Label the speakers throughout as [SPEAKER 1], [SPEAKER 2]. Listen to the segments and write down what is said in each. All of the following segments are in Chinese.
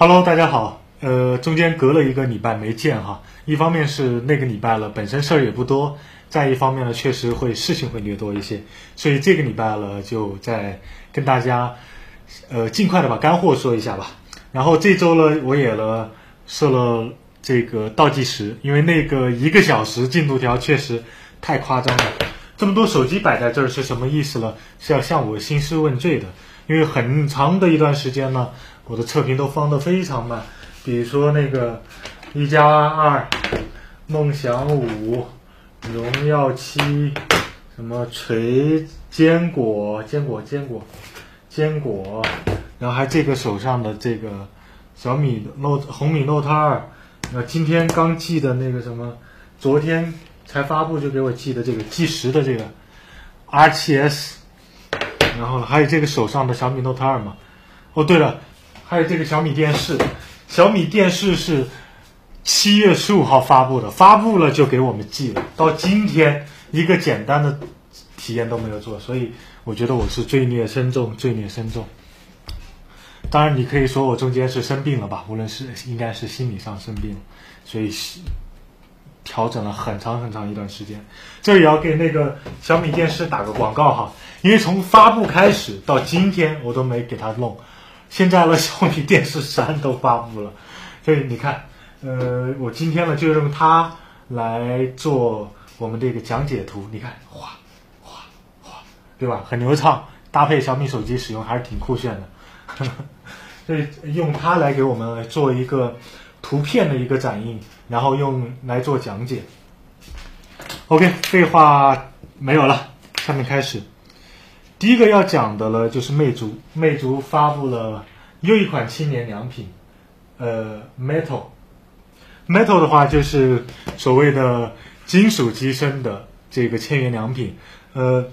[SPEAKER 1] Hello，大家好。呃，中间隔了一个礼拜没见哈，一方面是那个礼拜了，本身事儿也不多；再一方面呢，确实会事情会略多一些，所以这个礼拜了就再跟大家，呃，尽快的把干货说一下吧。然后这周呢，我也了设了这个倒计时，因为那个一个小时进度条确实太夸张了。这么多手机摆在这儿是什么意思呢？是要向我兴师问罪的，因为很长的一段时间呢，我的测评都放得非常慢。比如说那个一加二、梦想五、荣耀七，什么锤坚果、坚果、坚果、坚果，然后还这个手上的这个小米 Note 红米 Note 二，那今天刚寄的那个什么，昨天才发布就给我寄的这个计时的这个 R 七 S，然后还有这个手上的小米 Note 二嘛，哦对了，还有这个小米电视。小米电视是七月十五号发布的，发布了就给我们寄了，到今天一个简单的体验都没有做，所以我觉得我是罪孽深重，罪孽深重。当然，你可以说我中间是生病了吧？无论是应该是心理上生病，所以调整了很长很长一段时间。这也要给那个小米电视打个广告哈，因为从发布开始到今天我都没给他弄。现在呢，小米电视三都发布了，所以你看，呃，我今天呢就用它来做我们这个讲解图，你看，哗，哗，哗，对吧？很流畅，搭配小米手机使用还是挺酷炫的。所以用它来给我们做一个图片的一个展映，然后用来做讲解。OK，废话没有了，下面开始。第一个要讲的呢，就是魅族。魅族发布了又一款青年良品，呃，Metal。Metal 的话，就是所谓的金属机身的这个千元良品。呃，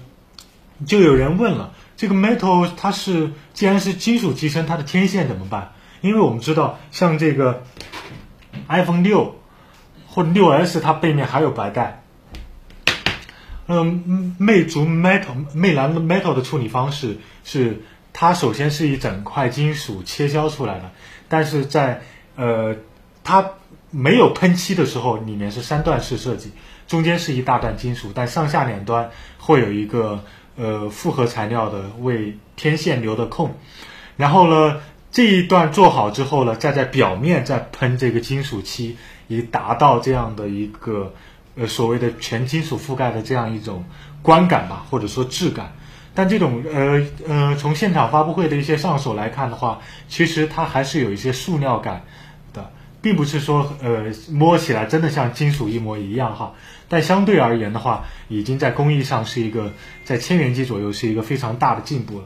[SPEAKER 1] 就有人问了，这个 Metal 它是既然是金属机身，它的天线怎么办？因为我们知道，像这个 iPhone 六或者六 S，它背面还有白带。嗯，魅族 Metal 魅蓝 Metal 的处理方式是，它首先是一整块金属切削出来的，但是在呃它没有喷漆的时候，里面是三段式设计，中间是一大段金属，但上下两端会有一个呃复合材料的为天线留的空，然后呢这一段做好之后呢，再在表面再喷这个金属漆，以达到这样的一个。呃，所谓的全金属覆盖的这样一种观感吧，或者说质感，但这种呃呃，从现场发布会的一些上手来看的话，其实它还是有一些塑料感的，并不是说呃摸起来真的像金属一模一样哈。但相对而言的话，已经在工艺上是一个在千元机左右是一个非常大的进步了。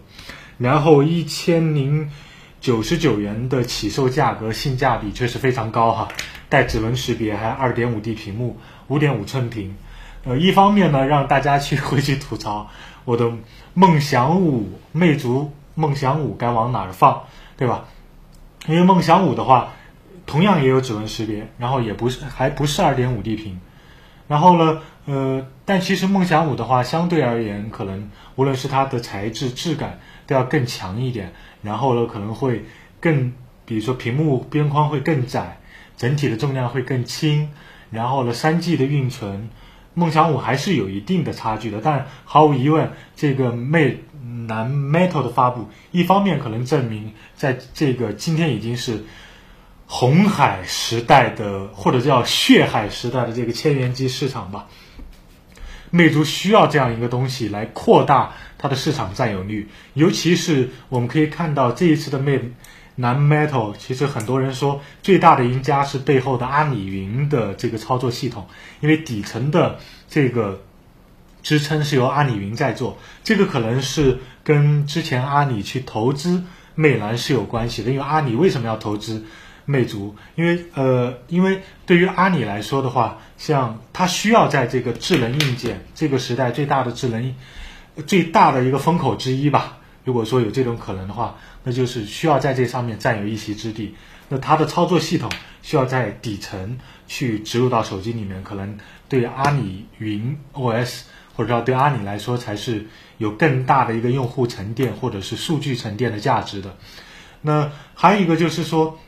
[SPEAKER 1] 然后一千零九十九元的起售价格，性价比确实非常高哈，带指纹识别，还二点五 D 屏幕。五点五寸屏，呃，一方面呢，让大家去 回去吐槽我的梦想五，魅族梦想五该往哪儿放，对吧？因为梦想五的话，同样也有指纹识别，然后也不是还不是二点五 D 屏，然后呢，呃，但其实梦想五的话，相对而言，可能无论是它的材质质感都要更强一点，然后呢，可能会更，比如说屏幕边框会更窄，整体的重量会更轻。然后呢，三 G 的运存，梦想五还是有一定的差距的。但毫无疑问，这个魅蓝 Metal 的发布，一方面可能证明，在这个今天已经是红海时代的，或者叫血海时代的这个千元机市场吧。魅族需要这样一个东西来扩大它的市场占有率，尤其是我们可以看到这一次的魅。南 Metal 其实很多人说最大的赢家是背后的阿里云的这个操作系统，因为底层的这个支撑是由阿里云在做，这个可能是跟之前阿里去投资魅蓝是有关系的。因为阿里为什么要投资魅族？因为呃，因为对于阿里来说的话，像它需要在这个智能硬件这个时代最大的智能最大的一个风口之一吧。如果说有这种可能的话，那就是需要在这上面占有一席之地。那它的操作系统需要在底层去植入到手机里面，可能对阿里云 OS 或者说对阿里来说才是有更大的一个用户沉淀或者是数据沉淀的价值的。那还有一个就是说，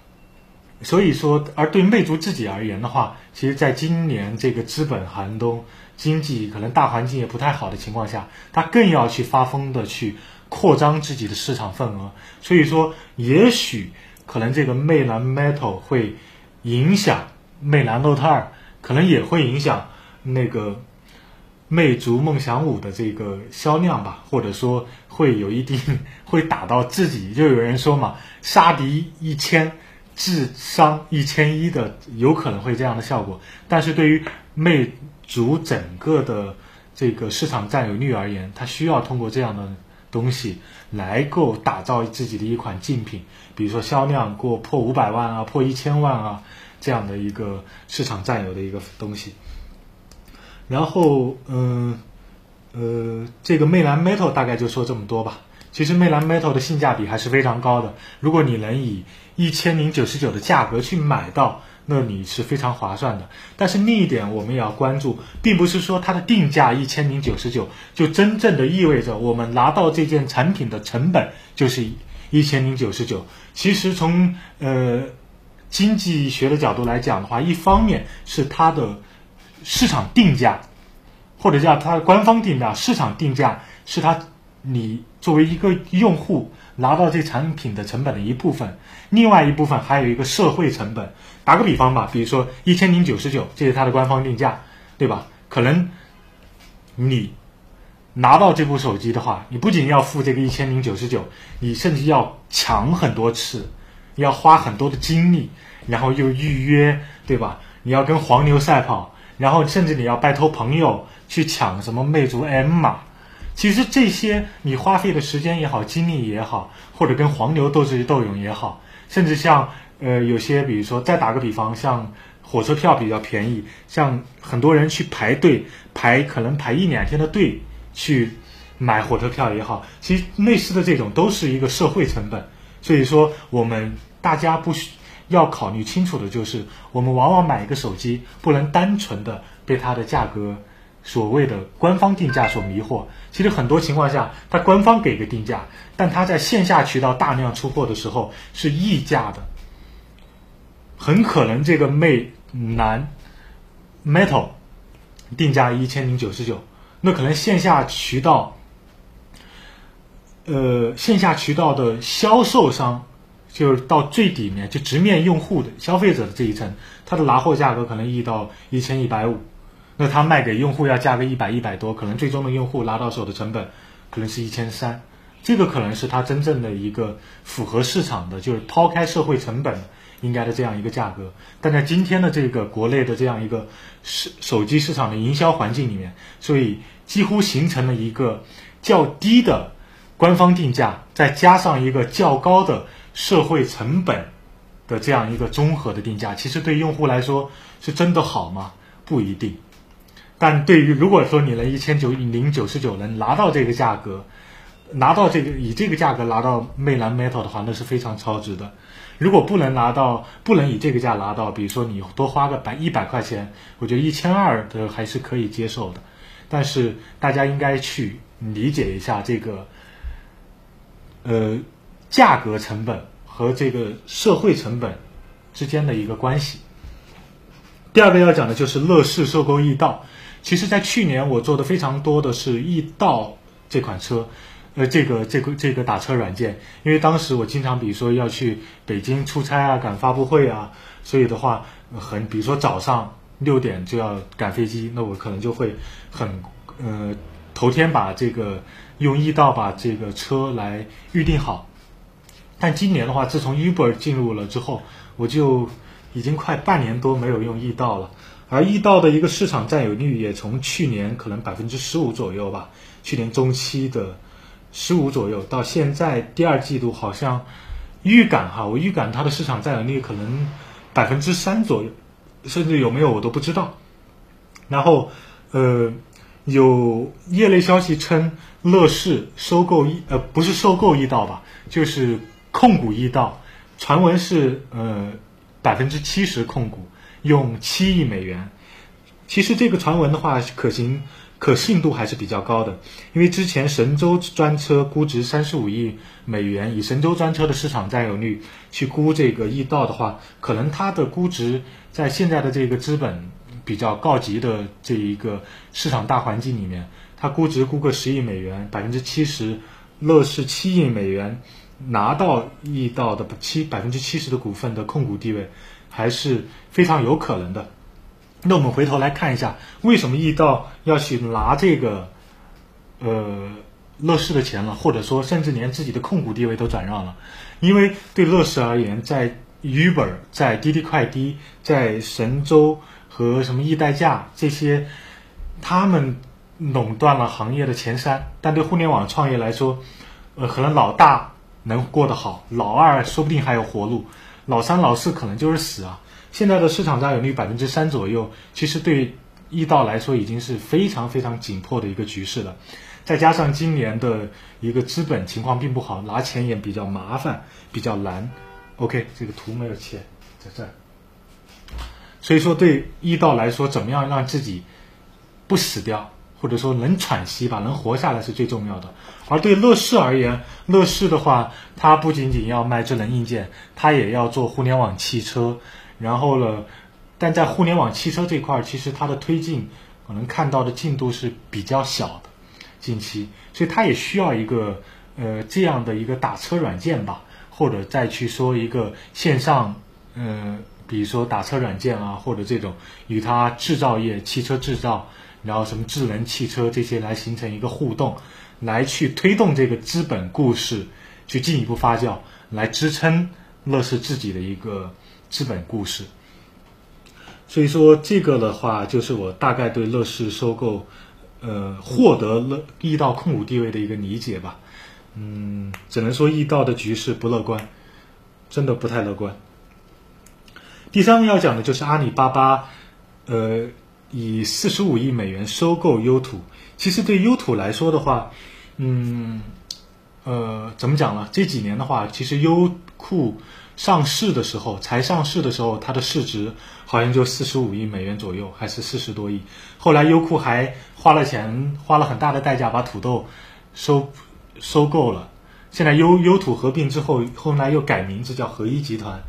[SPEAKER 1] 所以说，而对魅族自己而言的话，其实在今年这个资本寒冬、经济可能大环境也不太好的情况下，它更要去发疯的去扩张自己的市场份额。所以说，也许可能这个魅蓝 Metal 会影响魅蓝 Note 2，可能也会影响那个魅族梦想五的这个销量吧，或者说会有一定 会打到自己。就有人说嘛，杀敌一千。智商一千一的有可能会这样的效果，但是对于魅族整个的这个市场占有率而言，它需要通过这样的东西来够打造自己的一款竞品，比如说销量过破五百万啊，破一千万啊这样的一个市场占有的一个东西。然后，嗯，呃，这个魅蓝 Metal 大概就说这么多吧。其实魅蓝 Metal 的性价比还是非常高的，如果你能以一千零九十九的价格去买到，那你是非常划算的。但是另一点我们也要关注，并不是说它的定价一千零九十九就真正的意味着我们拿到这件产品的成本就是一千零九十九。其实从呃经济学的角度来讲的话，一方面是它的市场定价，或者叫它官方定价，市场定价是它你作为一个用户。拿到这产品的成本的一部分，另外一部分还有一个社会成本。打个比方吧，比如说一千零九十九，这是它的官方定价，对吧？可能你拿到这部手机的话，你不仅要付这个一千零九十九，你甚至要抢很多次，要花很多的精力，然后又预约，对吧？你要跟黄牛赛跑，然后甚至你要拜托朋友去抢什么魅族 M 码。其实这些你花费的时间也好，精力也好，或者跟黄牛斗智斗勇也好，甚至像呃有些，比如说再打个比方，像火车票比较便宜，像很多人去排队排，可能排一两天的队去买火车票也好，其实类似的这种都是一个社会成本。所以说，我们大家不需要考虑清楚的就是，我们往往买一个手机，不能单纯的被它的价格。所谓的官方定价所迷惑，其实很多情况下，它官方给个定价，但它在线下渠道大量出货的时候是溢价的，很可能这个魅蓝 Metal 定价一千零九十九，那可能线下渠道，呃，线下渠道的销售商就是到最底面，就直面用户的消费者的这一层，它的拿货价格可能溢到一千一百五。那他卖给用户要价个一百一百多，可能最终的用户拿到手的成本可能是一千三，这个可能是他真正的一个符合市场的，就是抛开社会成本应该的这样一个价格。但在今天的这个国内的这样一个手手机市场的营销环境里面，所以几乎形成了一个较低的官方定价，再加上一个较高的社会成本的这样一个综合的定价，其实对用户来说是真的好吗？不一定。但对于如果说你能一千九零九十九能拿到这个价格，拿到这个以这个价格拿到魅蓝 Metal 的话，那是非常超值的。如果不能拿到，不能以这个价拿到，比如说你多花个百一百块钱，我觉得一千二的还是可以接受的。但是大家应该去理解一下这个，呃，价格成本和这个社会成本之间的一个关系。第二个要讲的就是乐视收购易到。其实，在去年我做的非常多的是易到这款车，呃，这个这个这个打车软件，因为当时我经常，比如说要去北京出差啊，赶发布会啊，所以的话，很，比如说早上六点就要赶飞机，那我可能就会很，呃，头天把这个用易到把这个车来预定好。但今年的话，自从 Uber 进入了之后，我就已经快半年多没有用易到了。而易到的一个市场占有率也从去年可能百分之十五左右吧，去年中期的十五左右，到现在第二季度好像预感哈，我预感它的市场占有率可能百分之三左右，甚至有没有我都不知道。然后呃，有业内消息称乐视收购易呃不是收购易到吧，就是控股易到，传闻是呃百分之七十控股。用七亿美元，其实这个传闻的话，可行可信度还是比较高的，因为之前神州专车估值三十五亿美元，以神州专车的市场占有率去估这个易道的话，可能它的估值在现在的这个资本比较告急的这一个市场大环境里面，它估值估个十亿美元，百分之七十，乐视七亿美元。拿到易道的七百分之七十的股份的控股地位，还是非常有可能的。那我们回头来看一下，为什么易道要去拿这个呃乐视的钱了，或者说甚至连自己的控股地位都转让了？因为对乐视而言，在 Uber、在滴滴快滴、在神州和什么易代驾这些，他们垄断了行业的前三。但对互联网创业来说，呃，可能老大。能过得好，老二说不定还有活路，老三、老四可能就是死啊！现在的市场占有率百分之三左右，其实对易道来说已经是非常非常紧迫的一个局势了。再加上今年的一个资本情况并不好，拿钱也比较麻烦，比较难。OK，这个图没有切，在这儿。所以说，对易道来说，怎么样让自己不死掉？或者说能喘息吧，能活下来是最重要的。而对乐视而言，乐视的话，它不仅仅要卖智能硬件，它也要做互联网汽车。然后呢，但在互联网汽车这块儿，其实它的推进可能看到的进度是比较小的，近期，所以它也需要一个呃这样的一个打车软件吧，或者再去说一个线上，呃，比如说打车软件啊，或者这种与它制造业、汽车制造。然后什么智能汽车这些来形成一个互动，来去推动这个资本故事去进一步发酵，来支撑乐视自己的一个资本故事。所以说这个的话，就是我大概对乐视收购，呃，获得了易道控股地位的一个理解吧。嗯，只能说易道的局势不乐观，真的不太乐观。第三个要讲的就是阿里巴巴，呃。以四十五亿美元收购优土，其实对优土来说的话，嗯，呃，怎么讲呢？这几年的话，其实优酷上市的时候，才上市的时候，它的市值好像就四十五亿美元左右，还是四十多亿。后来优酷还花了钱，花了很大的代价把土豆收收购了。现在优优土合并之后，后来又改名字叫合一集团。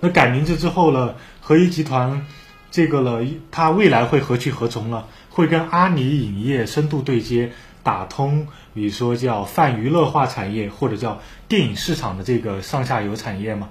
[SPEAKER 1] 那改名字之后呢，合一集团。这个了，它未来会何去何从了？会跟阿里影业深度对接，打通，比如说叫泛娱乐化产业，或者叫电影市场的这个上下游产业嘛？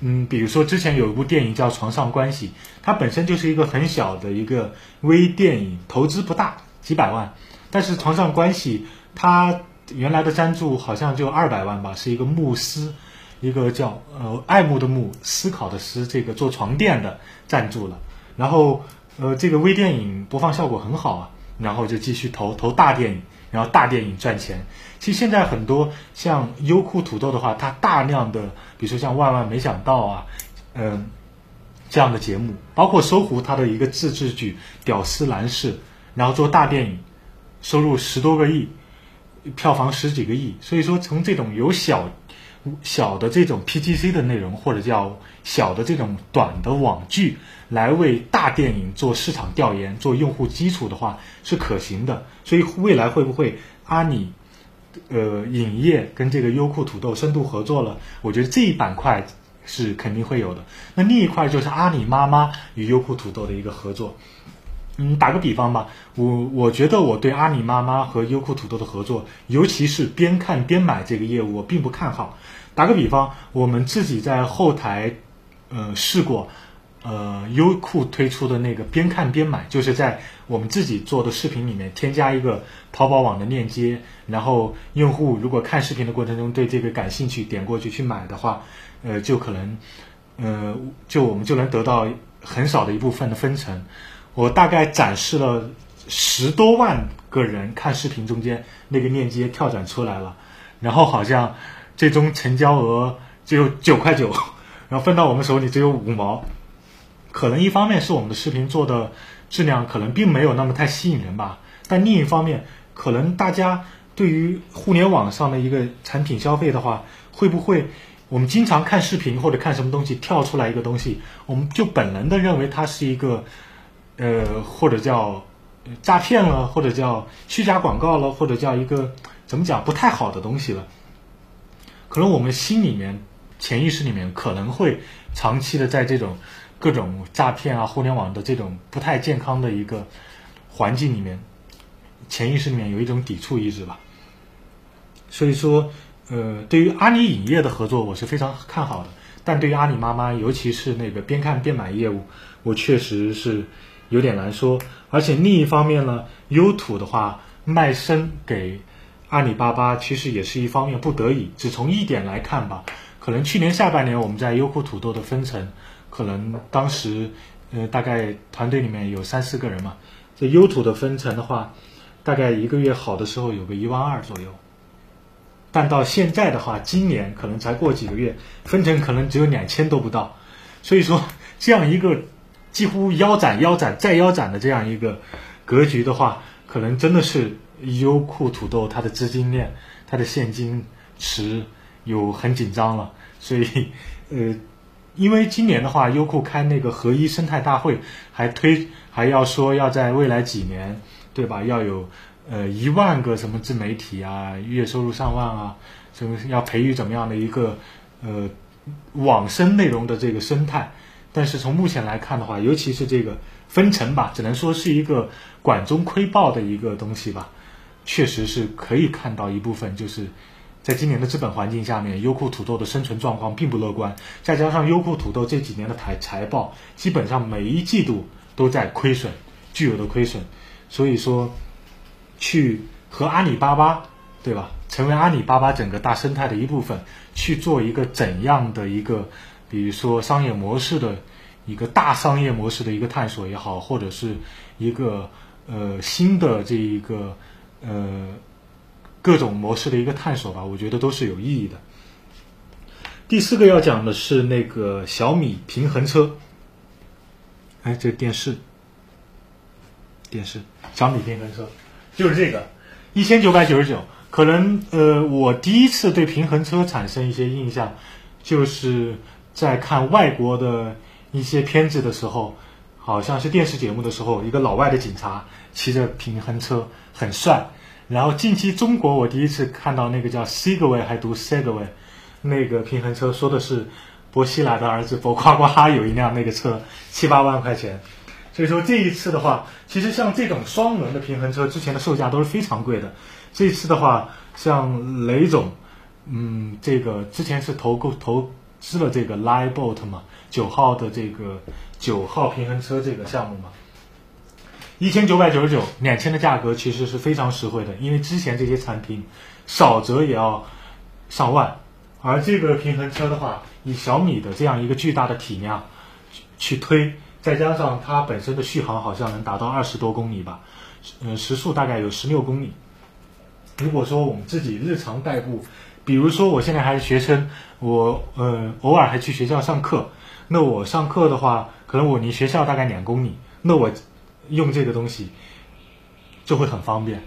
[SPEAKER 1] 嗯，比如说之前有一部电影叫《床上关系》，它本身就是一个很小的一个微电影，投资不大，几百万，但是《床上关系》它原来的赞助好像就二百万吧，是一个慕思，一个叫呃爱慕的慕，思考的思，这个做床垫的赞助了。然后，呃，这个微电影播放效果很好啊，然后就继续投投大电影，然后大电影赚钱。其实现在很多像优酷土豆的话，它大量的，比如说像万万没想到啊，嗯，这样的节目，包括搜狐它的一个自制剧《屌丝男士》，然后做大电影，收入十多个亿，票房十几个亿。所以说，从这种有小小的这种 PGC 的内容，或者叫小的这种短的网剧。来为大电影做市场调研、做用户基础的话是可行的，所以未来会不会阿里呃影业跟这个优酷土豆深度合作了？我觉得这一板块是肯定会有的。那另一块就是阿里妈妈与优酷土豆的一个合作。嗯，打个比方吧，我我觉得我对阿里妈妈和优酷土豆的合作，尤其是边看边买这个业务，我并不看好。打个比方，我们自己在后台呃试过。呃，优酷推出的那个边看边买，就是在我们自己做的视频里面添加一个淘宝网的链接，然后用户如果看视频的过程中对这个感兴趣，点过去去买的话，呃，就可能，呃，就我们就能得到很少的一部分的分成。我大概展示了十多万个人看视频中间那个链接跳转出来了，然后好像最终成交额只有九块九，然后分到我们手里只有五毛。可能一方面是我们的视频做的质量可能并没有那么太吸引人吧，但另一方面，可能大家对于互联网上的一个产品消费的话，会不会我们经常看视频或者看什么东西跳出来一个东西，我们就本能的认为它是一个呃，或者叫诈骗了，或者叫虚假广告了，或者叫一个怎么讲不太好的东西了。可能我们心里面、潜意识里面可能会长期的在这种各种诈骗啊、互联网的这种不太健康的一个环境里面，潜意识里面有一种抵触意识吧。所以说，呃，对于阿里影业的合作，我是非常看好的。但对于阿里妈妈，尤其是那个边看边买业务，我确实是有点难说。而且另一方面呢，优土的话卖身给阿里巴巴，其实也是一方面不得已。只从一点来看吧，可能去年下半年我们在优酷土豆的分成，可能当时呃大概团队里面有三四个人嘛，这优土的分成的话，大概一个月好的时候有个一万二左右。但到现在的话，今年可能才过几个月，分成可能只有两千都不到，所以说这样一个几乎腰斩、腰斩再腰斩的这样一个格局的话，可能真的是优酷土豆它的资金链、它的现金池有很紧张了。所以，呃，因为今年的话，优酷开那个合一生态大会，还推还要说要在未来几年，对吧？要有。呃，一万个什么自媒体啊，月收入上万啊，什么要培育怎么样的一个呃网生内容的这个生态？但是从目前来看的话，尤其是这个分成吧，只能说是一个管中窥豹的一个东西吧。确实是可以看到一部分，就是在今年的资本环境下面，优酷土豆的生存状况并不乐观。再加上优酷土豆这几年的财财报，基本上每一季度都在亏损，巨额的亏损，所以说。去和阿里巴巴，对吧？成为阿里巴巴整个大生态的一部分，去做一个怎样的一个，比如说商业模式的一个大商业模式的一个探索也好，或者是一个呃新的这一个呃各种模式的一个探索吧，我觉得都是有意义的。第四个要讲的是那个小米平衡车，哎，这电视，电视，小米平衡车。就是这个，一千九百九十九。可能呃，我第一次对平衡车产生一些印象，就是在看外国的一些片子的时候，好像是电视节目的时候，一个老外的警察骑着平衡车很帅。然后近期中国，我第一次看到那个叫 Segway 还读 Segway 那个平衡车，说的是薄熙来的儿子薄瓜瓜有一辆那个车，七八万块钱。所以说这一次的话，其实像这种双轮的平衡车，之前的售价都是非常贵的。这一次的话，像雷总，嗯，这个之前是投购投资了这个 Livebot 嘛，九号的这个九号平衡车这个项目嘛，一千九百九十九两千的价格其实是非常实惠的，因为之前这些产品少则也要上万，而这个平衡车的话，以小米的这样一个巨大的体量去推。再加上它本身的续航好像能达到二十多公里吧，呃，时速大概有十六公里。如果说我们自己日常代步，比如说我现在还是学生，我呃偶尔还去学校上课，那我上课的话，可能我离学校大概两公里，那我用这个东西就会很方便。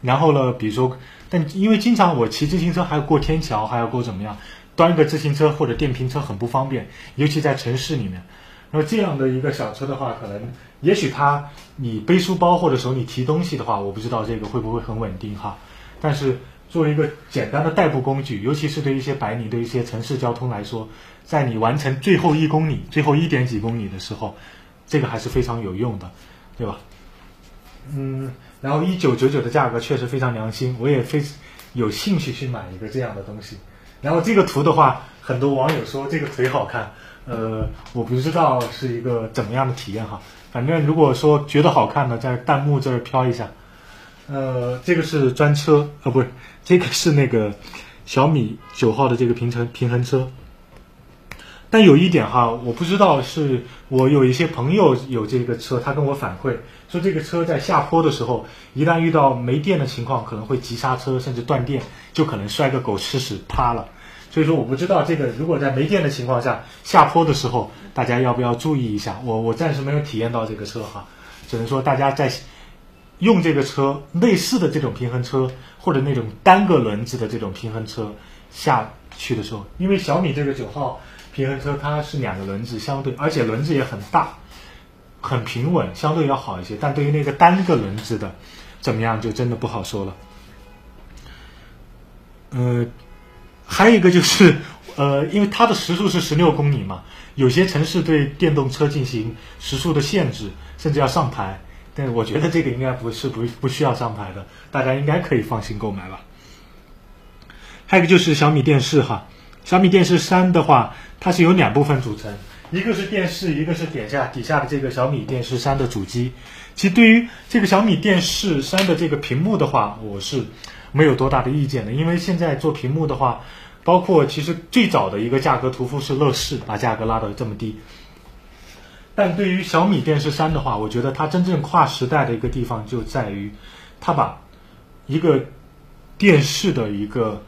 [SPEAKER 1] 然后呢，比如说，但因为经常我骑自行车还要过天桥，还要过怎么样，端个自行车或者电瓶车很不方便，尤其在城市里面。那么这样的一个小车的话，可能也许它你背书包或者手里提东西的话，我不知道这个会不会很稳定哈。但是作为一个简单的代步工具，尤其是对一些白领、对一些城市交通来说，在你完成最后一公里、最后一点几公里的时候，这个还是非常有用的，对吧？嗯，然后一九九九的价格确实非常良心，我也非有兴趣去买一个这样的东西。然后这个图的话，很多网友说这个腿好看。呃，我不知道是一个怎么样的体验哈。反正如果说觉得好看的，在弹幕这儿飘一下。呃，这个是专车，呃，不是，这个是那个小米九号的这个平衡平衡车。但有一点哈，我不知道是我有一些朋友有这个车，他跟我反馈说，这个车在下坡的时候，一旦遇到没电的情况，可能会急刹车，甚至断电，就可能摔个狗吃屎趴了。所以说我不知道这个，如果在没电的情况下下坡的时候，大家要不要注意一下？我我暂时没有体验到这个车哈，只能说大家在用这个车类似的这种平衡车或者那种单个轮子的这种平衡车下去的时候，因为小米这个九号平衡车它是两个轮子相对，而且轮子也很大，很平稳，相对要好一些。但对于那个单个轮子的，怎么样就真的不好说了。呃，还有一个就是，呃，因为它的时速是十六公里嘛，有些城市对电动车进行时速的限制，甚至要上牌。但我觉得这个应该不是不不需要上牌的，大家应该可以放心购买吧。还有一个就是小米电视哈，小米电视三的话，它是由两部分组成，一个是电视，一个是点下底下的这个小米电视三的主机。其实对于这个小米电视三的这个屏幕的话，我是没有多大的意见的，因为现在做屏幕的话，包括其实最早的一个价格屠夫是乐视，把价格拉到这么低。但对于小米电视三的话，我觉得它真正跨时代的一个地方就在于，它把一个电视的一个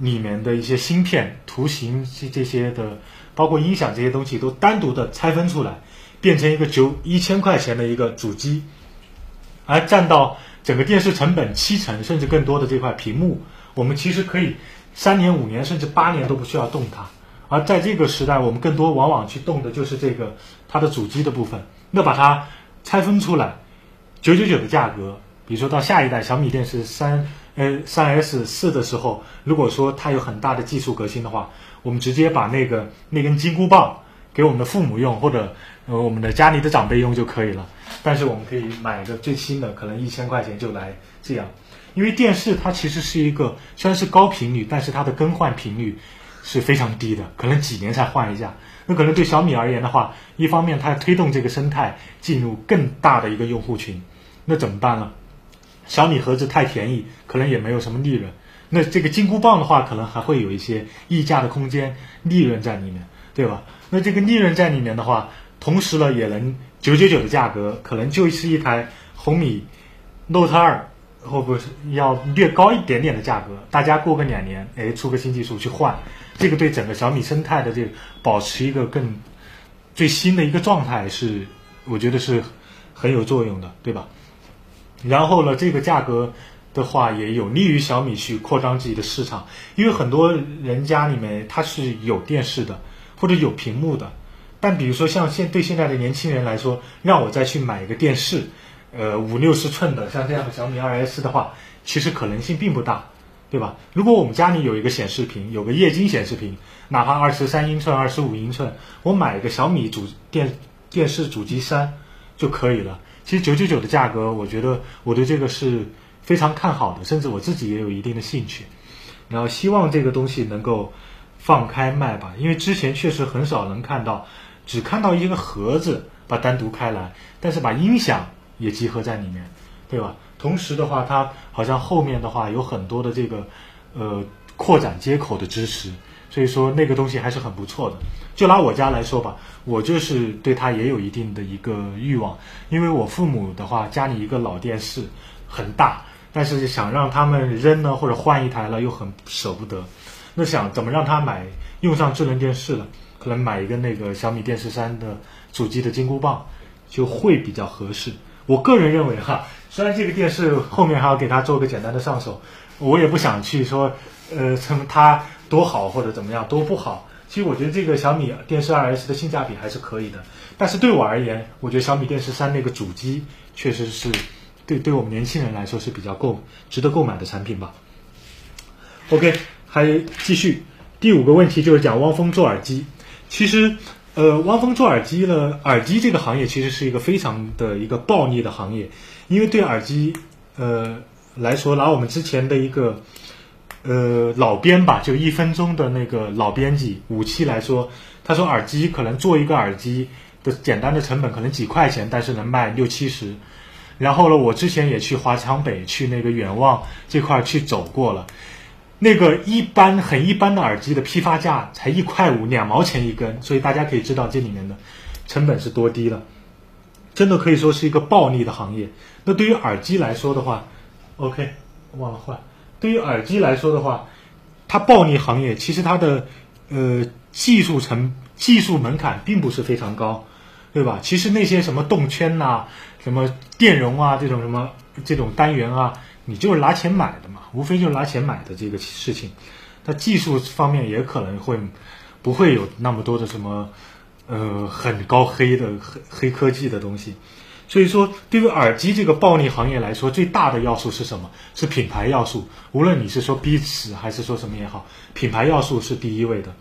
[SPEAKER 1] 里面的一些芯片、图形这这些的，包括音响这些东西都单独的拆分出来，变成一个九一千块钱的一个主机，而占到整个电视成本七成甚至更多的这块屏幕，我们其实可以三年、五年甚至八年都不需要动它。而在这个时代，我们更多往往去动的就是这个它的主机的部分。那把它拆分出来，九九九的价格，比如说到下一代小米电视三呃三 S 四的时候，如果说它有很大的技术革新的话，我们直接把那个那根金箍棒给我们的父母用，或者呃我们的家里的长辈用就可以了。但是我们可以买个最新的，可能一千块钱就来这样。因为电视它其实是一个虽然是高频率，但是它的更换频率。是非常低的，可能几年才换一下。那可能对小米而言的话，一方面它要推动这个生态进入更大的一个用户群，那怎么办呢？小米盒子太便宜，可能也没有什么利润。那这个金箍棒的话，可能还会有一些溢价的空间，利润在里面，对吧？那这个利润在里面的话，同时呢，也能九九九的价格，可能就是一台红米 Note 二。会不是要略高一点点的价格？大家过个两年，哎，出个新技术去换，这个对整个小米生态的这个保持一个更最新的一个状态是，我觉得是很有作用的，对吧？然后呢，这个价格的话也有利于小米去扩张自己的市场，因为很多人家里面它是有电视的或者有屏幕的，但比如说像现对现在的年轻人来说，让我再去买一个电视。呃，五六十寸的像这样的小米二 S 的话，其实可能性并不大，对吧？如果我们家里有一个显示屏，有个液晶显示屏，哪怕二十三英寸、二十五英寸，我买一个小米主电电视主机三就可以了。其实九九九的价格，我觉得我对这个是非常看好的，甚至我自己也有一定的兴趣。然后希望这个东西能够放开卖吧，因为之前确实很少能看到，只看到一个盒子把单独开来，但是把音响。也集合在里面，对吧？同时的话，它好像后面的话有很多的这个呃扩展接口的支持，所以说那个东西还是很不错的。就拿我家来说吧，我就是对它也有一定的一个欲望，因为我父母的话家里一个老电视很大，但是想让他们扔呢或者换一台了又很舍不得，那想怎么让他买用上智能电视了？可能买一个那个小米电视三的主机的金箍棒就会比较合适。我个人认为哈，虽然这个电视后面还要给它做个简单的上手，我也不想去说，呃，称它多好或者怎么样多不好。其实我觉得这个小米电视二 S 的性价比还是可以的。但是对我而言，我觉得小米电视三那个主机确实是对对我们年轻人来说是比较购值得购买的产品吧。OK，还继续第五个问题就是讲汪峰做耳机，其实。呃，汪峰做耳机呢？耳机这个行业其实是一个非常的一个暴利的行业，因为对耳机呃来说，拿我们之前的一个呃老编吧，就一分钟的那个老编辑武器来说，他说耳机可能做一个耳机的简单的成本可能几块钱，但是能卖六七十。然后呢，我之前也去华强北去那个远望这块去走过了。那个一般很一般的耳机的批发价才一块五两毛钱一根，所以大家可以知道这里面的成本是多低了，真的可以说是一个暴利的行业。那对于耳机来说的话，OK，忘了换。对于耳机来说的话，它暴利行业其实它的呃技术成技术门槛并不是非常高，对吧？其实那些什么动圈呐、什么电容啊这种什么这种单元啊。你就是拿钱买的嘛，无非就是拿钱买的这个事情，它技术方面也可能会不会有那么多的什么呃很高黑的黑黑科技的东西。所以说，对于耳机这个暴利行业来说，最大的要素是什么？是品牌要素。无论你是说 Beats 还是说什么也好，品牌要素是第一位的。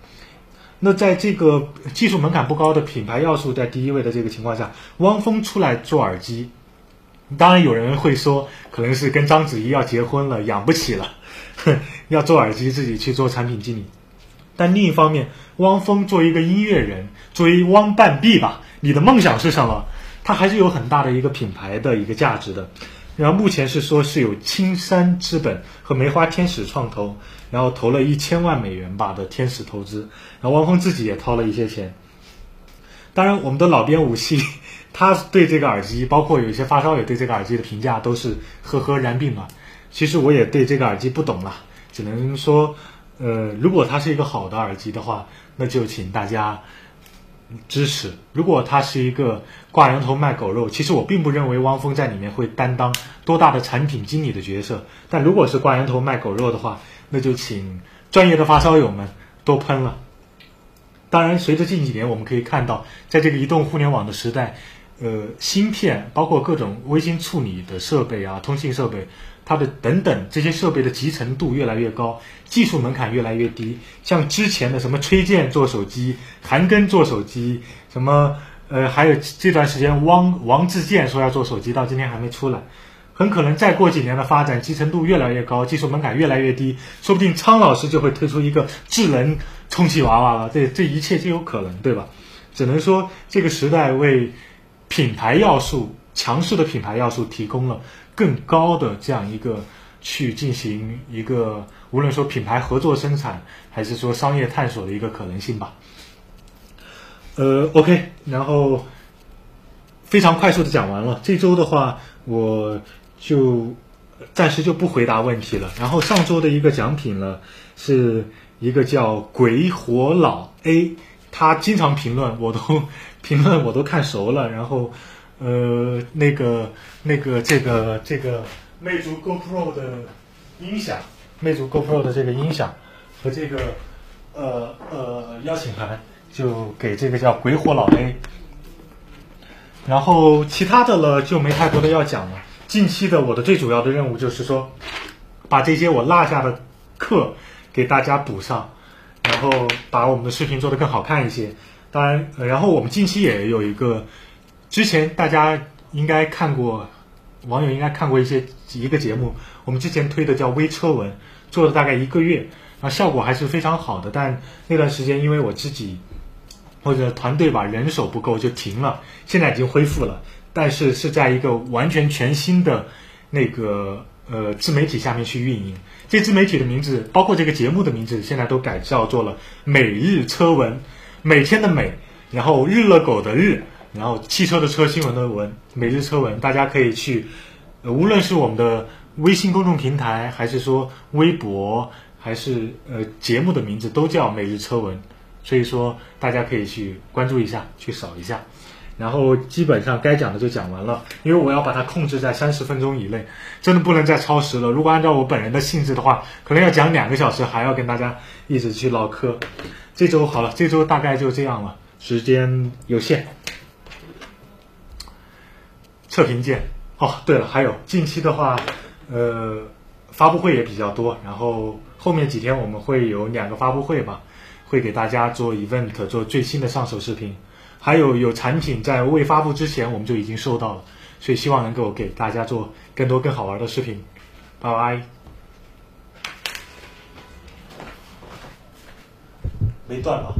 [SPEAKER 1] 那在这个技术门槛不高的品牌要素在第一位的这个情况下，汪峰出来做耳机，当然有人会说，可能是跟章子怡要结婚了，养不起了，要做耳机自己去做产品经理。但另一方面，汪峰作为一个音乐人，作为汪半壁吧，你的梦想是什么？它还是有很大的一个品牌的一个价值的，然后目前是说是有青山资本和梅花天使创投，然后投了一千万美元吧的天使投资，然后汪峰自己也掏了一些钱。当然，我们的老编武器，他对这个耳机，包括有一些发烧友对这个耳机的评价都是呵呵然并暖。其实我也对这个耳机不懂了，只能说，呃，如果它是一个好的耳机的话，那就请大家。支持。如果他是一个挂羊头卖狗肉，其实我并不认为汪峰在里面会担当多大的产品经理的角色。但如果是挂羊头卖狗肉的话，那就请专业的发烧友们多喷了。当然，随着近几年我们可以看到，在这个移动互联网的时代，呃，芯片包括各种微星处理的设备啊，通信设备。它的等等这些设备的集成度越来越高，技术门槛越来越低。像之前的什么崔健做手机、韩庚做手机，什么呃，还有这段时间汪王自健说要做手机，到今天还没出来。很可能再过几年的发展，集成度越来越高，技术门槛越来越低，说不定苍老师就会推出一个智能充气娃娃了。这这一切皆有可能，对吧？只能说这个时代为品牌要素强势的品牌要素提供了。更高的这样一个去进行一个无论说品牌合作生产还是说商业探索的一个可能性吧。呃，OK，然后非常快速的讲完了。这周的话，我就暂时就不回答问题了。然后上周的一个奖品呢，是一个叫鬼火老 A，他经常评论，我都 评论我都看熟了。然后。呃，那个、那个、这个、这个魅族 GoPro 的音响，魅族 GoPro 的这个音响和这个呃呃邀请函，就给这个叫鬼火老 A。然后其他的了就没太多的要讲了。近期的我的最主要的任务就是说，把这些我落下的课给大家补上，然后把我们的视频做得更好看一些。当然，然后我们近期也有一个。之前大家应该看过，网友应该看过一些一个节目，我们之前推的叫微车文，做了大概一个月，啊，效果还是非常好的。但那段时间因为我自己或者团队吧人手不够就停了，现在已经恢复了，但是是在一个完全全新的那个呃自媒体下面去运营。这自媒体的名字包括这个节目的名字，现在都改叫做了每日车文，每天的每，然后日了狗的日。然后汽车的车新闻的文每日车文，大家可以去，无论是我们的微信公众平台，还是说微博，还是呃节目的名字都叫每日车文，所以说大家可以去关注一下，去扫一下。然后基本上该讲的就讲完了，因为我要把它控制在三十分钟以内，真的不能再超时了。如果按照我本人的性质的话，可能要讲两个小时，还要跟大家一直去唠嗑。这周好了，这周大概就这样了，时间有限。测评键哦，对了，还有近期的话，呃，发布会也比较多，然后后面几天我们会有两个发布会吧，会给大家做 event，做最新的上手视频，还有有产品在未发布之前我们就已经收到了，所以希望能够给大家做更多更好玩的视频，拜拜。没断吧？